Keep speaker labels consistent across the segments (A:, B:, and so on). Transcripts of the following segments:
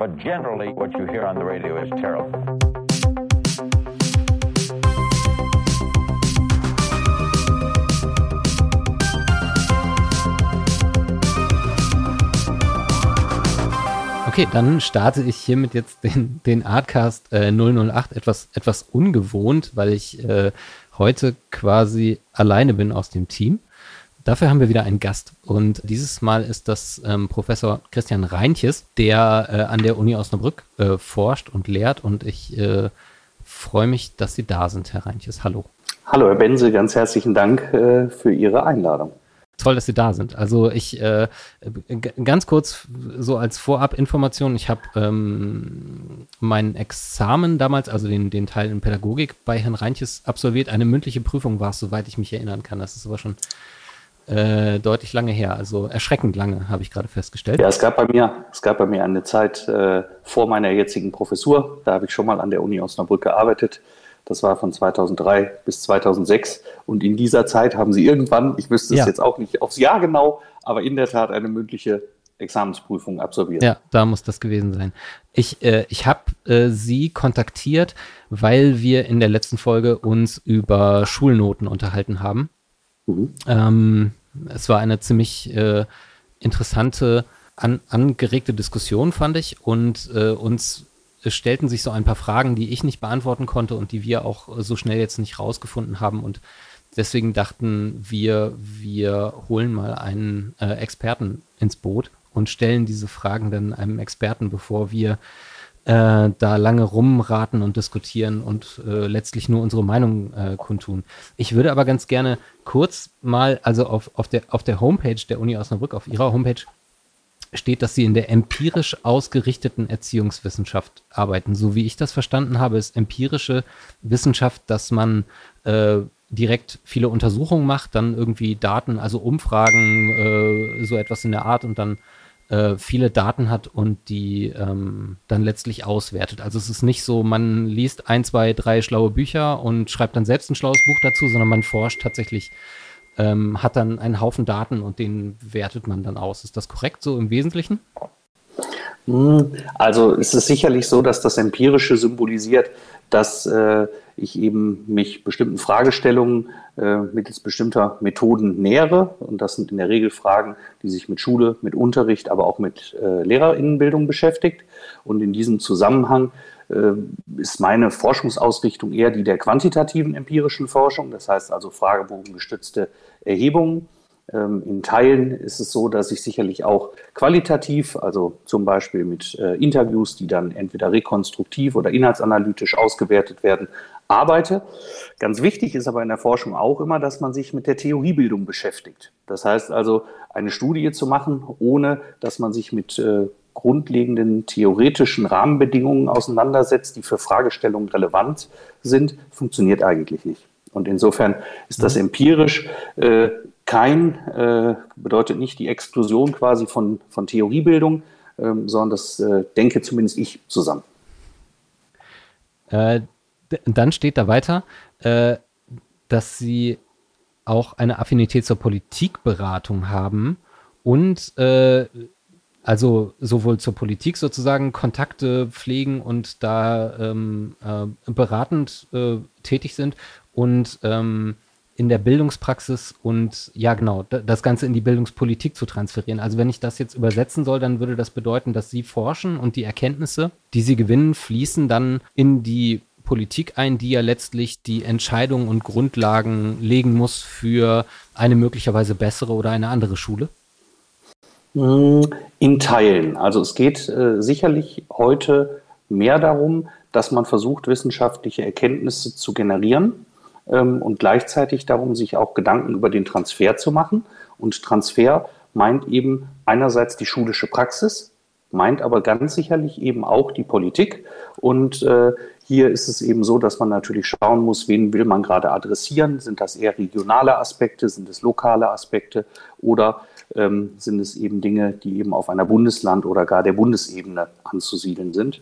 A: But generally, what you hear on the radio is terrible.
B: Okay, dann starte ich hiermit jetzt den, den Artcast äh, 008 etwas, etwas ungewohnt, weil ich äh, heute quasi alleine bin aus dem Team. Dafür haben wir wieder einen Gast und dieses Mal ist das ähm, Professor Christian Reintjes, der äh, an der Uni Osnabrück äh, forscht und lehrt und ich äh, freue mich, dass Sie da sind, Herr Reintjes. Hallo.
C: Hallo, Herr Benze, ganz herzlichen Dank äh, für Ihre Einladung.
B: Toll, dass Sie da sind. Also ich äh, ganz kurz so als Vorabinformation, ich habe ähm, mein Examen damals, also den, den Teil in Pädagogik bei Herrn Reintjes absolviert. Eine mündliche Prüfung war es, soweit ich mich erinnern kann. Das ist aber schon äh, deutlich lange her, also erschreckend lange, habe ich gerade festgestellt.
C: Ja, es gab bei mir, es gab bei mir eine Zeit äh, vor meiner jetzigen Professur, da habe ich schon mal an der Uni Osnabrück gearbeitet. Das war von 2003 bis 2006. Und in dieser Zeit haben sie irgendwann, ich wüsste es ja. jetzt auch nicht aufs Jahr genau, aber in der Tat eine mündliche Examensprüfung absolviert.
B: Ja, da muss das gewesen sein. Ich, äh, ich habe äh, Sie kontaktiert, weil wir in der letzten Folge uns über Schulnoten unterhalten haben. Mhm. Ähm, es war eine ziemlich äh, interessante, an, angeregte Diskussion, fand ich. Und äh, uns stellten sich so ein paar Fragen, die ich nicht beantworten konnte und die wir auch so schnell jetzt nicht rausgefunden haben. Und deswegen dachten wir, wir holen mal einen äh, Experten ins Boot und stellen diese Fragen dann einem Experten, bevor wir äh, da lange rumraten und diskutieren und äh, letztlich nur unsere Meinung äh, kundtun. Ich würde aber ganz gerne kurz mal, also auf, auf, der, auf der Homepage der Uni Osnabrück, auf ihrer Homepage, steht, dass sie in der empirisch ausgerichteten Erziehungswissenschaft arbeiten. So wie ich das verstanden habe, ist empirische Wissenschaft, dass man äh, direkt viele Untersuchungen macht, dann irgendwie Daten, also Umfragen, äh, so etwas in der Art und dann äh, viele Daten hat und die ähm, dann letztlich auswertet. Also es ist nicht so, man liest ein, zwei, drei schlaue Bücher und schreibt dann selbst ein schlaues Buch dazu, sondern man forscht tatsächlich ähm, hat dann einen Haufen Daten und den wertet man dann aus. Ist das korrekt so im Wesentlichen?
C: Hm, also es ist sicherlich so, dass das Empirische symbolisiert, dass äh, ich eben mich bestimmten Fragestellungen äh, mittels bestimmter Methoden nähere. Und das sind in der Regel Fragen, die sich mit Schule, mit Unterricht, aber auch mit äh, Lehrerinnenbildung beschäftigt. Und in diesem Zusammenhang äh, ist meine Forschungsausrichtung eher die der quantitativen empirischen Forschung, das heißt also fragebogengestützte Erhebungen. Ähm, in Teilen ist es so, dass ich sicherlich auch qualitativ, also zum Beispiel mit äh, Interviews, die dann entweder rekonstruktiv oder inhaltsanalytisch ausgewertet werden, arbeite. Ganz wichtig ist aber in der Forschung auch immer, dass man sich mit der Theoriebildung beschäftigt. Das heißt also, eine Studie zu machen, ohne dass man sich mit äh, grundlegenden theoretischen Rahmenbedingungen auseinandersetzt, die für Fragestellungen relevant sind, funktioniert eigentlich nicht. Und insofern ist das mhm. empirisch äh, kein, äh, bedeutet nicht die Exklusion quasi von, von Theoriebildung, ähm, sondern das äh, denke zumindest ich zusammen.
B: Äh, dann steht da weiter, äh, dass Sie auch eine Affinität zur Politikberatung haben und äh, also sowohl zur Politik sozusagen Kontakte pflegen und da ähm, äh, beratend äh, tätig sind und ähm, in der Bildungspraxis und ja genau, das Ganze in die Bildungspolitik zu transferieren. Also wenn ich das jetzt übersetzen soll, dann würde das bedeuten, dass Sie forschen und die Erkenntnisse, die Sie gewinnen, fließen dann in die Politik ein, die ja letztlich die Entscheidungen und Grundlagen legen muss für eine möglicherweise bessere oder eine andere Schule?
C: Hm, in Teilen. Also es geht äh, sicherlich heute mehr darum, dass man versucht, wissenschaftliche Erkenntnisse zu generieren ähm, und gleichzeitig darum, sich auch Gedanken über den Transfer zu machen. Und Transfer meint eben einerseits die schulische Praxis, meint aber ganz sicherlich eben auch die Politik. Und äh, hier ist es eben so, dass man natürlich schauen muss, wen will man gerade adressieren. Sind das eher regionale Aspekte, sind es lokale Aspekte oder ähm, sind es eben Dinge, die eben auf einer Bundesland- oder gar der Bundesebene anzusiedeln sind.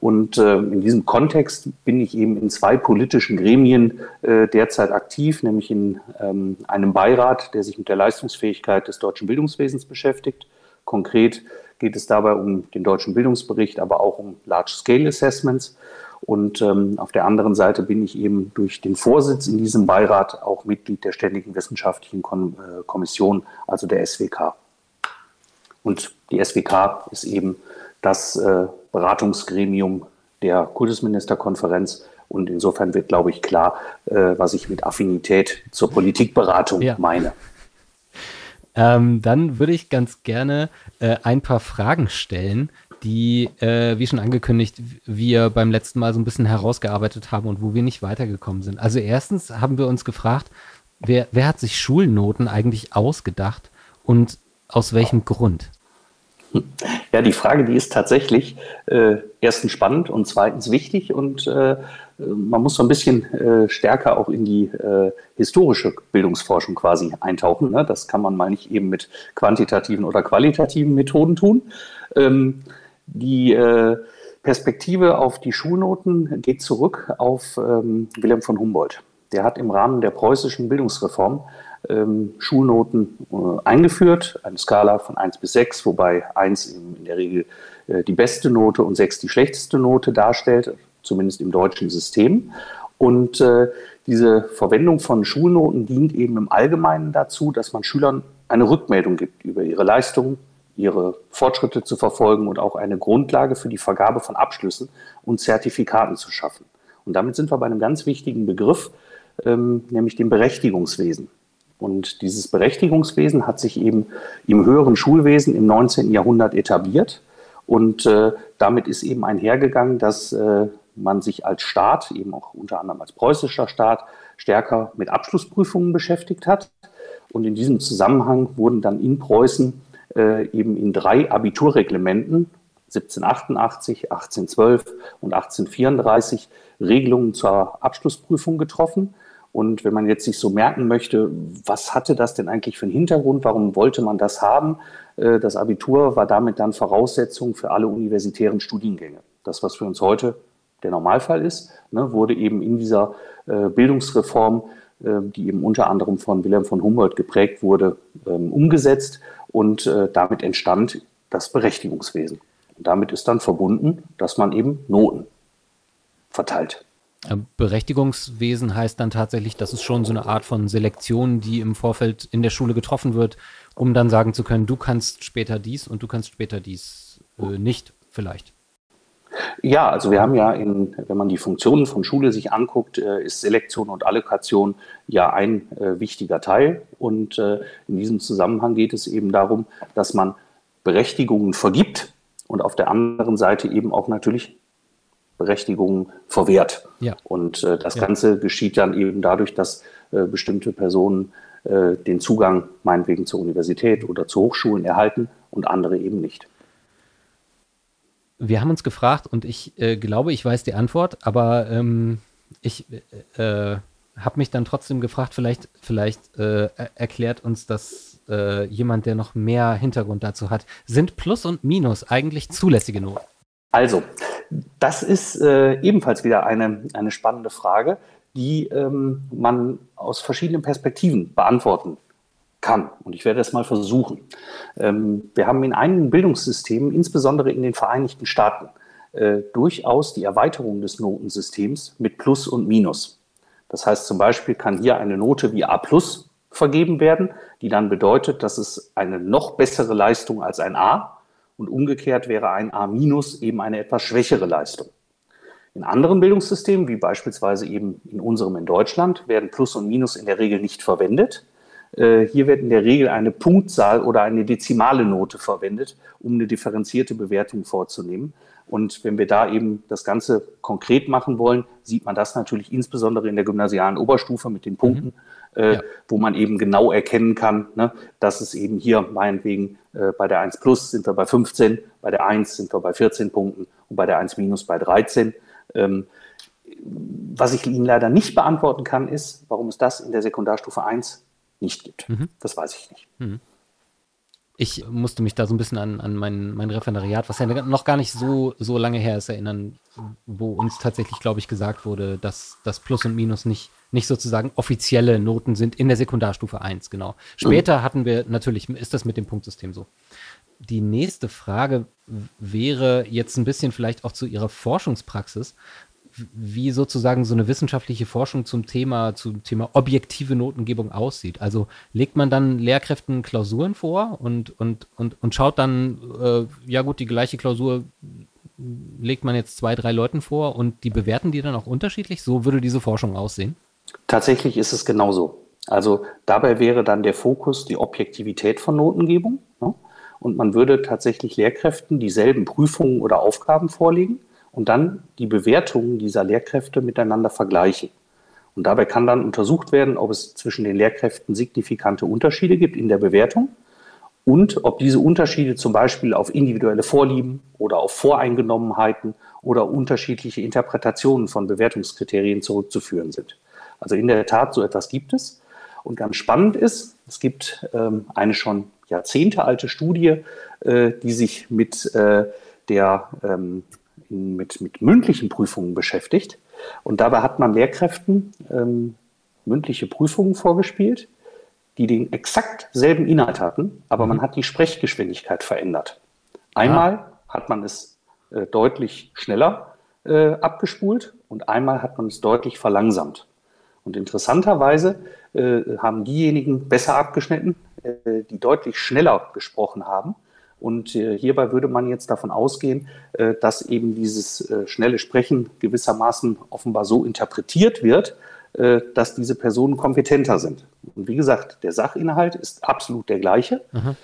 C: Und äh, in diesem Kontext bin ich eben in zwei politischen Gremien äh, derzeit aktiv, nämlich in ähm, einem Beirat, der sich mit der Leistungsfähigkeit des deutschen Bildungswesens beschäftigt. Konkret geht es dabei um den deutschen Bildungsbericht, aber auch um Large-Scale Assessments. Und ähm, auf der anderen Seite bin ich eben durch den Vorsitz in diesem Beirat auch Mitglied der Ständigen Wissenschaftlichen Kon äh, Kommission, also der SWK. Und die SWK ist eben das äh, Beratungsgremium der Kultusministerkonferenz. Und insofern wird, glaube ich, klar, äh, was ich mit Affinität zur Politikberatung ja. meine.
B: Ähm, dann würde ich ganz gerne äh, ein paar Fragen stellen, die, äh, wie schon angekündigt, wir beim letzten Mal so ein bisschen herausgearbeitet haben und wo wir nicht weitergekommen sind. Also erstens haben wir uns gefragt, wer, wer hat sich Schulnoten eigentlich ausgedacht und aus welchem Grund?
C: Ja, die Frage, die ist tatsächlich äh, erstens spannend und zweitens wichtig und äh, man muss so ein bisschen äh, stärker auch in die äh, historische Bildungsforschung quasi eintauchen. Ne? Das kann man mal nicht eben mit quantitativen oder qualitativen Methoden tun. Ähm, die äh, Perspektive auf die Schulnoten geht zurück auf ähm, Wilhelm von Humboldt. Der hat im Rahmen der preußischen Bildungsreform ähm, Schulnoten äh, eingeführt, eine Skala von 1 bis 6, wobei 1 in der Regel äh, die beste Note und 6 die schlechteste Note darstellt, zumindest im deutschen System. Und äh, diese Verwendung von Schulnoten dient eben im Allgemeinen dazu, dass man Schülern eine Rückmeldung gibt über ihre Leistungen, ihre Fortschritte zu verfolgen und auch eine Grundlage für die Vergabe von Abschlüssen und Zertifikaten zu schaffen. Und damit sind wir bei einem ganz wichtigen Begriff, ähm, nämlich dem Berechtigungswesen. Und dieses Berechtigungswesen hat sich eben im höheren Schulwesen im 19. Jahrhundert etabliert. Und äh, damit ist eben einhergegangen, dass äh, man sich als Staat, eben auch unter anderem als preußischer Staat, stärker mit Abschlussprüfungen beschäftigt hat. Und in diesem Zusammenhang wurden dann in Preußen äh, eben in drei Abiturreglementen 1788, 1812 und 1834 Regelungen zur Abschlussprüfung getroffen. Und wenn man jetzt sich so merken möchte, was hatte das denn eigentlich für einen Hintergrund, warum wollte man das haben? Äh, das Abitur war damit dann Voraussetzung für alle universitären Studiengänge. Das, was für uns heute der Normalfall ist, ne, wurde eben in dieser äh, Bildungsreform, äh, die eben unter anderem von Wilhelm von Humboldt geprägt wurde, ähm, umgesetzt und damit entstand das Berechtigungswesen. Und damit ist dann verbunden, dass man eben Noten verteilt.
B: Äh, Berechtigungswesen heißt dann tatsächlich, dass es schon so eine Art von Selektion, die im Vorfeld in der Schule getroffen wird, um dann sagen zu können, du kannst später dies und du kannst später dies äh, nicht vielleicht.
C: Ja, also wir haben ja, in, wenn man die Funktionen von Schule sich anguckt, äh, ist Selektion und Allokation ja ein äh, wichtiger Teil. Und äh, in diesem Zusammenhang geht es eben darum, dass man Berechtigungen vergibt und auf der anderen Seite eben auch natürlich Berechtigungen verwehrt. Ja. Und äh, das ja. Ganze geschieht dann eben dadurch, dass äh, bestimmte Personen äh, den Zugang meinetwegen zur Universität oder zu Hochschulen erhalten und andere eben nicht.
B: Wir haben uns gefragt und ich äh, glaube, ich weiß die Antwort, aber ähm, ich äh, habe mich dann trotzdem gefragt, vielleicht, vielleicht äh, erklärt uns das jemand, der noch mehr Hintergrund dazu hat. Sind Plus und Minus eigentlich zulässige Noten?
C: Also, das ist äh, ebenfalls wieder eine, eine spannende Frage, die ähm, man aus verschiedenen Perspektiven beantworten kann. Und ich werde das mal versuchen. Ähm, wir haben in einigen Bildungssystemen, insbesondere in den Vereinigten Staaten, äh, durchaus die Erweiterung des Notensystems mit Plus und Minus. Das heißt zum Beispiel kann hier eine Note wie A plus vergeben werden, die dann bedeutet, dass es eine noch bessere Leistung als ein A und umgekehrt wäre ein A- eben eine etwas schwächere Leistung. In anderen Bildungssystemen, wie beispielsweise eben in unserem in Deutschland, werden Plus und Minus in der Regel nicht verwendet. Äh, hier wird in der Regel eine Punktzahl oder eine dezimale Note verwendet, um eine differenzierte Bewertung vorzunehmen. Und wenn wir da eben das Ganze konkret machen wollen, sieht man das natürlich insbesondere in der gymnasialen Oberstufe mit den Punkten, mhm äh, ja. wo man eben genau erkennen kann, ne, dass es eben hier meinetwegen äh, bei der 1 Plus sind wir bei 15, bei der 1 sind wir bei 14 Punkten und bei der 1 Minus bei 13. Ähm, was ich Ihnen leider nicht beantworten kann, ist, warum es das in der Sekundarstufe 1 nicht gibt. Mhm. Das weiß ich nicht. Mhm
B: ich musste mich da so ein bisschen an, an mein, mein Referendariat, was ja noch gar nicht so, so lange her ist, erinnern, wo uns tatsächlich, glaube ich, gesagt wurde, dass das Plus und Minus nicht, nicht sozusagen offizielle Noten sind in der Sekundarstufe 1, genau. Später mhm. hatten wir, natürlich ist das mit dem Punktsystem so. die nächste Frage wäre jetzt ein bisschen vielleicht auch zu Ihrer Forschungspraxis, wie sozusagen so eine wissenschaftliche Forschung zum Thema, zum Thema objektive Notengebung aussieht. Also legt man dann Lehrkräften Klausuren vor und, und, und, und schaut dann, äh, ja gut, die gleiche Klausur legt man jetzt zwei, drei Leuten vor und die bewerten die dann auch unterschiedlich? So würde diese Forschung aussehen?
C: Tatsächlich ist es genauso. Also dabei wäre dann der Fokus die Objektivität von Notengebung. Ne? Und man würde tatsächlich Lehrkräften dieselben Prüfungen oder Aufgaben vorlegen und dann die Bewertungen dieser Lehrkräfte miteinander vergleichen. Und dabei kann dann untersucht werden, ob es zwischen den Lehrkräften signifikante Unterschiede gibt in der Bewertung und ob diese Unterschiede zum Beispiel auf individuelle Vorlieben oder auf Voreingenommenheiten oder unterschiedliche Interpretationen von Bewertungskriterien zurückzuführen sind. Also in der Tat, so etwas gibt es. Und ganz spannend ist, es gibt ähm, eine schon Jahrzehnte alte Studie, äh, die sich mit äh, der ähm, mit, mit mündlichen Prüfungen beschäftigt. Und dabei hat man Lehrkräften ähm, mündliche Prüfungen vorgespielt, die den exakt selben Inhalt hatten, aber man mhm. hat die Sprechgeschwindigkeit verändert. Einmal ah. hat man es äh, deutlich schneller äh, abgespult und einmal hat man es deutlich verlangsamt. Und interessanterweise äh, haben diejenigen besser abgeschnitten, äh, die deutlich schneller gesprochen haben. Und äh, hierbei würde man jetzt davon ausgehen, äh, dass eben dieses äh, schnelle Sprechen gewissermaßen offenbar so interpretiert wird, dass diese Personen kompetenter sind. Und wie gesagt, der Sachinhalt ist absolut der gleiche. Mhm.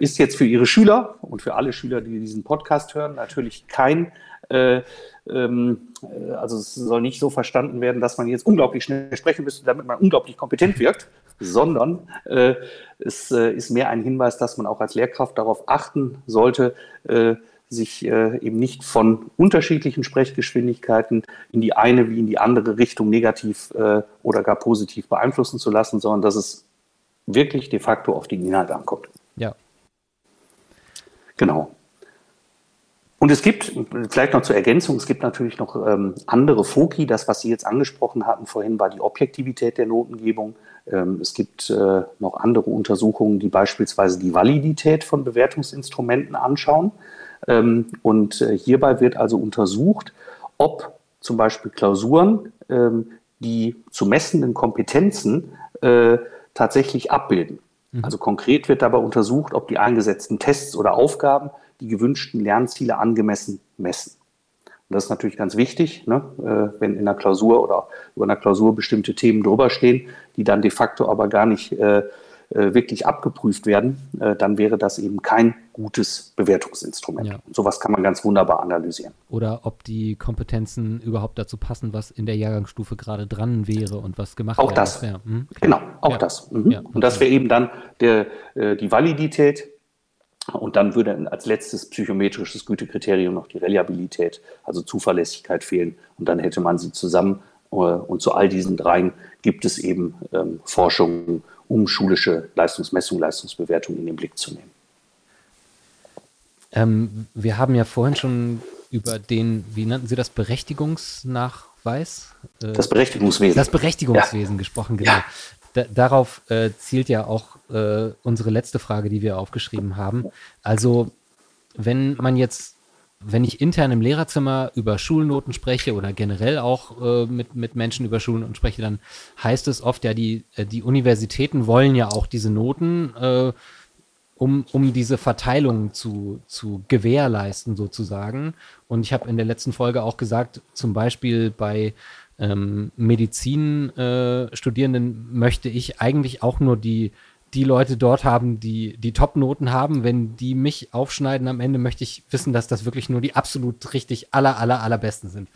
C: ist jetzt für Ihre Schüler und für alle Schüler, die diesen Podcast hören, natürlich kein äh, ähm, also es soll nicht so verstanden werden, dass man jetzt unglaublich schnell sprechen müsste, damit man unglaublich kompetent wirkt, sondern äh, es äh, ist mehr ein Hinweis, dass man auch als Lehrkraft darauf achten sollte, äh, sich äh, eben nicht von unterschiedlichen Sprechgeschwindigkeiten in die eine wie in die andere Richtung negativ äh, oder gar positiv beeinflussen zu lassen, sondern dass es wirklich de facto auf den Inhalt ankommt.
B: Ja.
C: Genau. Und es gibt, vielleicht noch zur Ergänzung, es gibt natürlich noch ähm, andere Foki. Das, was Sie jetzt angesprochen hatten vorhin, war die Objektivität der Notengebung. Ähm, es gibt äh, noch andere Untersuchungen, die beispielsweise die Validität von Bewertungsinstrumenten anschauen. Ähm, und äh, hierbei wird also untersucht, ob zum Beispiel Klausuren ähm, die zu messenden Kompetenzen äh, tatsächlich abbilden. Mhm. Also konkret wird dabei untersucht, ob die eingesetzten Tests oder Aufgaben die gewünschten Lernziele angemessen messen. Und das ist natürlich ganz wichtig, ne? äh, wenn in einer Klausur oder über einer Klausur bestimmte Themen drüber stehen, die dann de facto aber gar nicht äh, äh, wirklich abgeprüft werden, äh, dann wäre das eben kein gutes Bewertungsinstrument. Ja. Und sowas kann man ganz wunderbar analysieren.
B: Oder ob die Kompetenzen überhaupt dazu passen, was in der Jahrgangsstufe gerade dran wäre und was gemacht
C: auch das. Ja. Hm? Genau, auch ja. das. Mhm. Und das wäre eben dann der, äh, die Validität und dann würde als letztes psychometrisches Gütekriterium noch die Reliabilität, also Zuverlässigkeit fehlen. Und dann hätte man sie zusammen. Äh, und zu all diesen dreien gibt es eben ähm, Forschungen, um schulische Leistungsmessung, Leistungsbewertung in den Blick zu nehmen.
B: Ähm, wir haben ja vorhin schon über den, wie nannten Sie das, Berechtigungsnachweis?
C: Äh, das Berechtigungswesen.
B: Das Berechtigungswesen ja. gesprochen, genau. Ja darauf äh, zielt ja auch äh, unsere letzte Frage, die wir aufgeschrieben haben. Also, wenn man jetzt, wenn ich intern im Lehrerzimmer über Schulnoten spreche oder generell auch äh, mit, mit Menschen über Schulnoten spreche, dann heißt es oft ja, die, äh, die Universitäten wollen ja auch diese Noten, äh, um, um diese Verteilung zu, zu gewährleisten sozusagen. Und ich habe in der letzten Folge auch gesagt, zum Beispiel bei ähm, Medizinstudierenden äh, möchte ich eigentlich auch nur die, die Leute dort haben, die die Top-Noten haben. Wenn die mich aufschneiden am Ende, möchte ich wissen, dass das wirklich nur die absolut richtig aller, aller, allerbesten sind.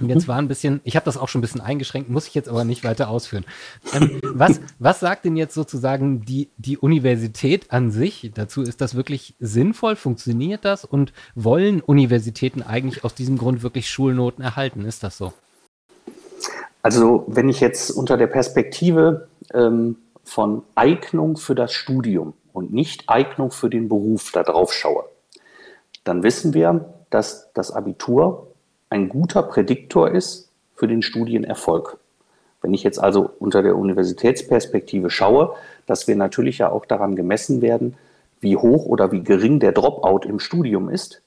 B: Und jetzt mhm. war ein bisschen, ich habe das auch schon ein bisschen eingeschränkt, muss ich jetzt aber nicht weiter ausführen. Ähm, was, was sagt denn jetzt sozusagen die, die Universität an sich dazu? Ist das wirklich sinnvoll? Funktioniert das? Und wollen Universitäten eigentlich aus diesem Grund wirklich Schulnoten erhalten? Ist das so?
C: Also wenn ich jetzt unter der Perspektive ähm, von Eignung für das Studium und nicht Eignung für den Beruf da drauf schaue, dann wissen wir, dass das Abitur ein guter Prädiktor ist für den Studienerfolg. Wenn ich jetzt also unter der Universitätsperspektive schaue, dass wir natürlich ja auch daran gemessen werden, wie hoch oder wie gering der Dropout im Studium ist,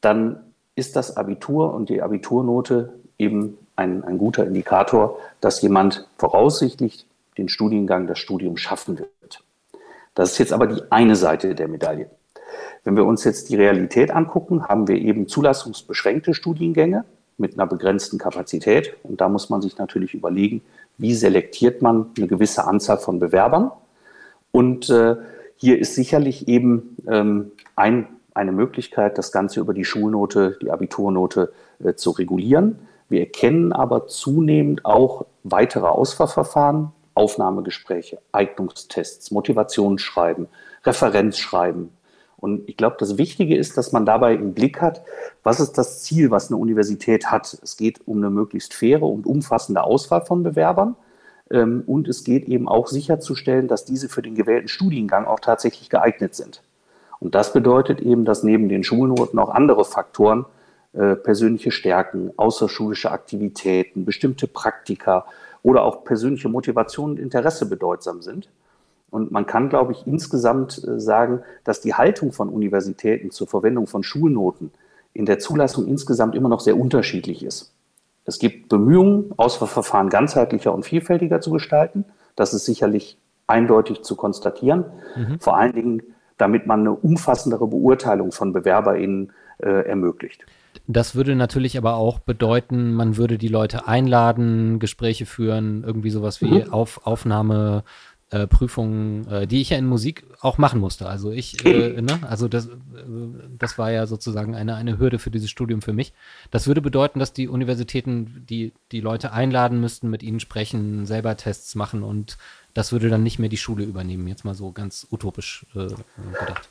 C: dann ist das Abitur und die Abiturnote eben ein, ein guter Indikator, dass jemand voraussichtlich den Studiengang, das Studium schaffen wird. Das ist jetzt aber die eine Seite der Medaille. Wenn wir uns jetzt die Realität angucken, haben wir eben zulassungsbeschränkte Studiengänge mit einer begrenzten Kapazität. Und da muss man sich natürlich überlegen, wie selektiert man eine gewisse Anzahl von Bewerbern. Und äh, hier ist sicherlich eben ähm, ein, eine Möglichkeit, das Ganze über die Schulnote, die Abiturnote äh, zu regulieren. Wir erkennen aber zunehmend auch weitere Auswahlverfahren, Aufnahmegespräche, Eignungstests, Motivationsschreiben, Referenzschreiben. Und ich glaube, das Wichtige ist, dass man dabei im Blick hat, was ist das Ziel, was eine Universität hat. Es geht um eine möglichst faire und umfassende Auswahl von Bewerbern. Ähm, und es geht eben auch sicherzustellen, dass diese für den gewählten Studiengang auch tatsächlich geeignet sind. Und das bedeutet eben, dass neben den Schulnoten auch andere Faktoren, äh, persönliche Stärken, außerschulische Aktivitäten, bestimmte Praktika oder auch persönliche Motivation und Interesse bedeutsam sind. Und man kann, glaube ich, insgesamt äh, sagen, dass die Haltung von Universitäten zur Verwendung von Schulnoten in der Zulassung insgesamt immer noch sehr unterschiedlich ist. Es gibt Bemühungen, Auswahlverfahren ganzheitlicher und vielfältiger zu gestalten. Das ist sicherlich eindeutig zu konstatieren. Mhm. Vor allen Dingen, damit man eine umfassendere Beurteilung von BewerberInnen äh, ermöglicht.
B: Das würde natürlich aber auch bedeuten, man würde die Leute einladen, Gespräche führen, irgendwie sowas wie mhm. Auf, Aufnahme, äh, Prüfungen, äh, die ich ja in Musik auch machen musste. Also ich, äh, ne? also das, äh, das war ja sozusagen eine, eine Hürde für dieses Studium für mich. Das würde bedeuten, dass die Universitäten die, die Leute einladen müssten, mit ihnen sprechen, selber Tests machen und das würde dann nicht mehr die Schule übernehmen, jetzt mal so ganz utopisch äh, gedacht.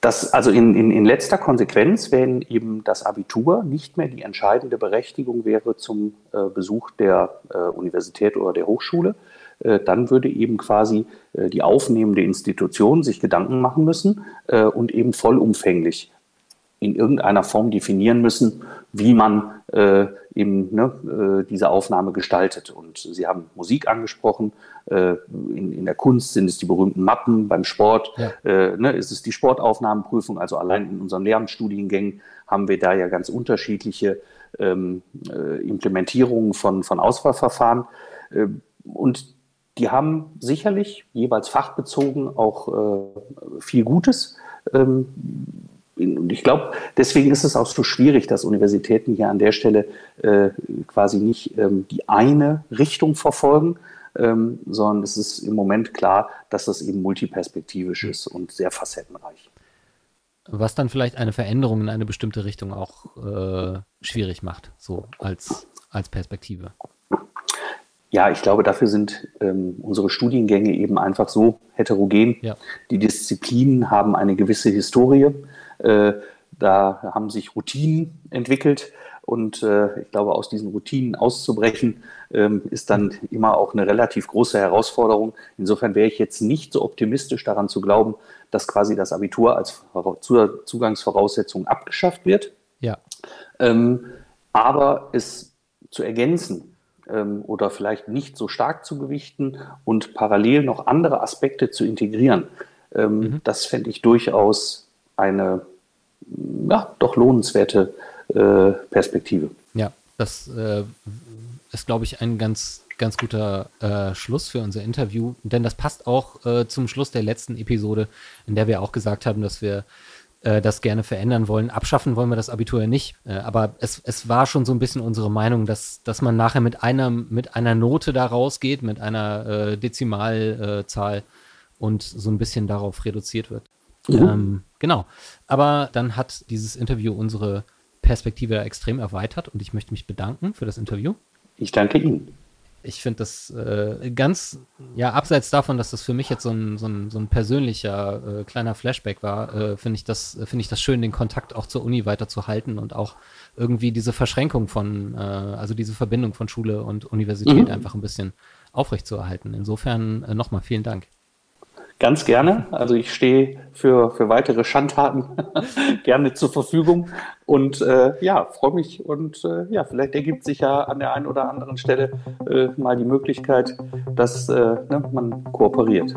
C: Das, also in, in, in letzter Konsequenz, wenn eben das Abitur nicht mehr die entscheidende Berechtigung wäre zum äh, Besuch der äh, Universität oder der Hochschule, äh, dann würde eben quasi äh, die aufnehmende Institution sich Gedanken machen müssen äh, und eben vollumfänglich in irgendeiner Form definieren müssen, wie man äh, eben ne, äh, diese Aufnahme gestaltet. Und Sie haben Musik angesprochen. Äh, in, in, der Kunst sind es die berühmten Mappen. Beim Sport ja. ne, ist es die Sportaufnahmenprüfung. Also allein in unseren Lehramtsstudiengängen haben wir da ja ganz unterschiedliche ähm, Implementierungen von, von Auswahlverfahren. und die haben sicherlich jeweils fachbezogen auch äh, viel Gutes. Ähm, und ich glaube, deswegen ist es auch so schwierig, dass Universitäten hier an der Stelle äh, quasi nicht ähm, die eine Richtung verfolgen, ähm, sondern es ist im Moment klar, dass das eben multiperspektivisch ist und sehr facettenreich.
B: Was dann vielleicht eine Veränderung in eine bestimmte Richtung auch äh, schwierig macht, so als, als Perspektive.
C: Ja, ich glaube, dafür sind ähm, unsere Studiengänge eben einfach so heterogen. Ja. Die Disziplinen haben eine gewisse Historie. Äh, da haben sich Routinen entwickelt. Und äh, ich glaube, aus diesen Routinen auszubrechen, ähm, ist dann immer auch eine relativ große Herausforderung. Insofern wäre ich jetzt nicht so optimistisch daran zu glauben, dass quasi das Abitur als Zugangsvoraussetzung abgeschafft wird.
B: Ja.
C: Ähm, aber es zu ergänzen ähm, oder vielleicht nicht so stark zu gewichten und parallel noch andere Aspekte zu integrieren, ähm, mhm. das fände ich durchaus eine ja, doch lohnenswerte äh, Perspektive.
B: Ja, das äh, ist, glaube ich, ein ganz, ganz guter äh, Schluss für unser Interview, denn das passt auch äh, zum Schluss der letzten Episode, in der wir auch gesagt haben, dass wir äh, das gerne verändern wollen. Abschaffen wollen wir das Abitur ja nicht. Äh, aber es, es war schon so ein bisschen unsere Meinung, dass, dass man nachher mit einer, mit einer Note da rausgeht, mit einer Dezimalzahl und so ein bisschen darauf reduziert wird. Mhm. Ähm, genau. Aber dann hat dieses Interview unsere Perspektive extrem erweitert und ich möchte mich bedanken für das Interview.
C: Ich danke Ihnen
B: ich finde das äh, ganz, ja, abseits davon, dass das für mich jetzt so ein, so ein, so ein persönlicher äh, kleiner Flashback war, äh, finde ich das, finde ich das schön, den Kontakt auch zur Uni weiter zu halten und auch irgendwie diese Verschränkung von, äh, also diese Verbindung von Schule und Universität mhm. einfach ein bisschen aufrechtzuerhalten. Insofern äh, nochmal vielen Dank.
C: Ganz gerne. Also ich stehe für, für weitere Schandtaten gerne zur Verfügung und äh, ja, freue mich und äh, ja, vielleicht ergibt sich ja an der einen oder anderen Stelle äh, mal die Möglichkeit, dass äh, ne, man kooperiert.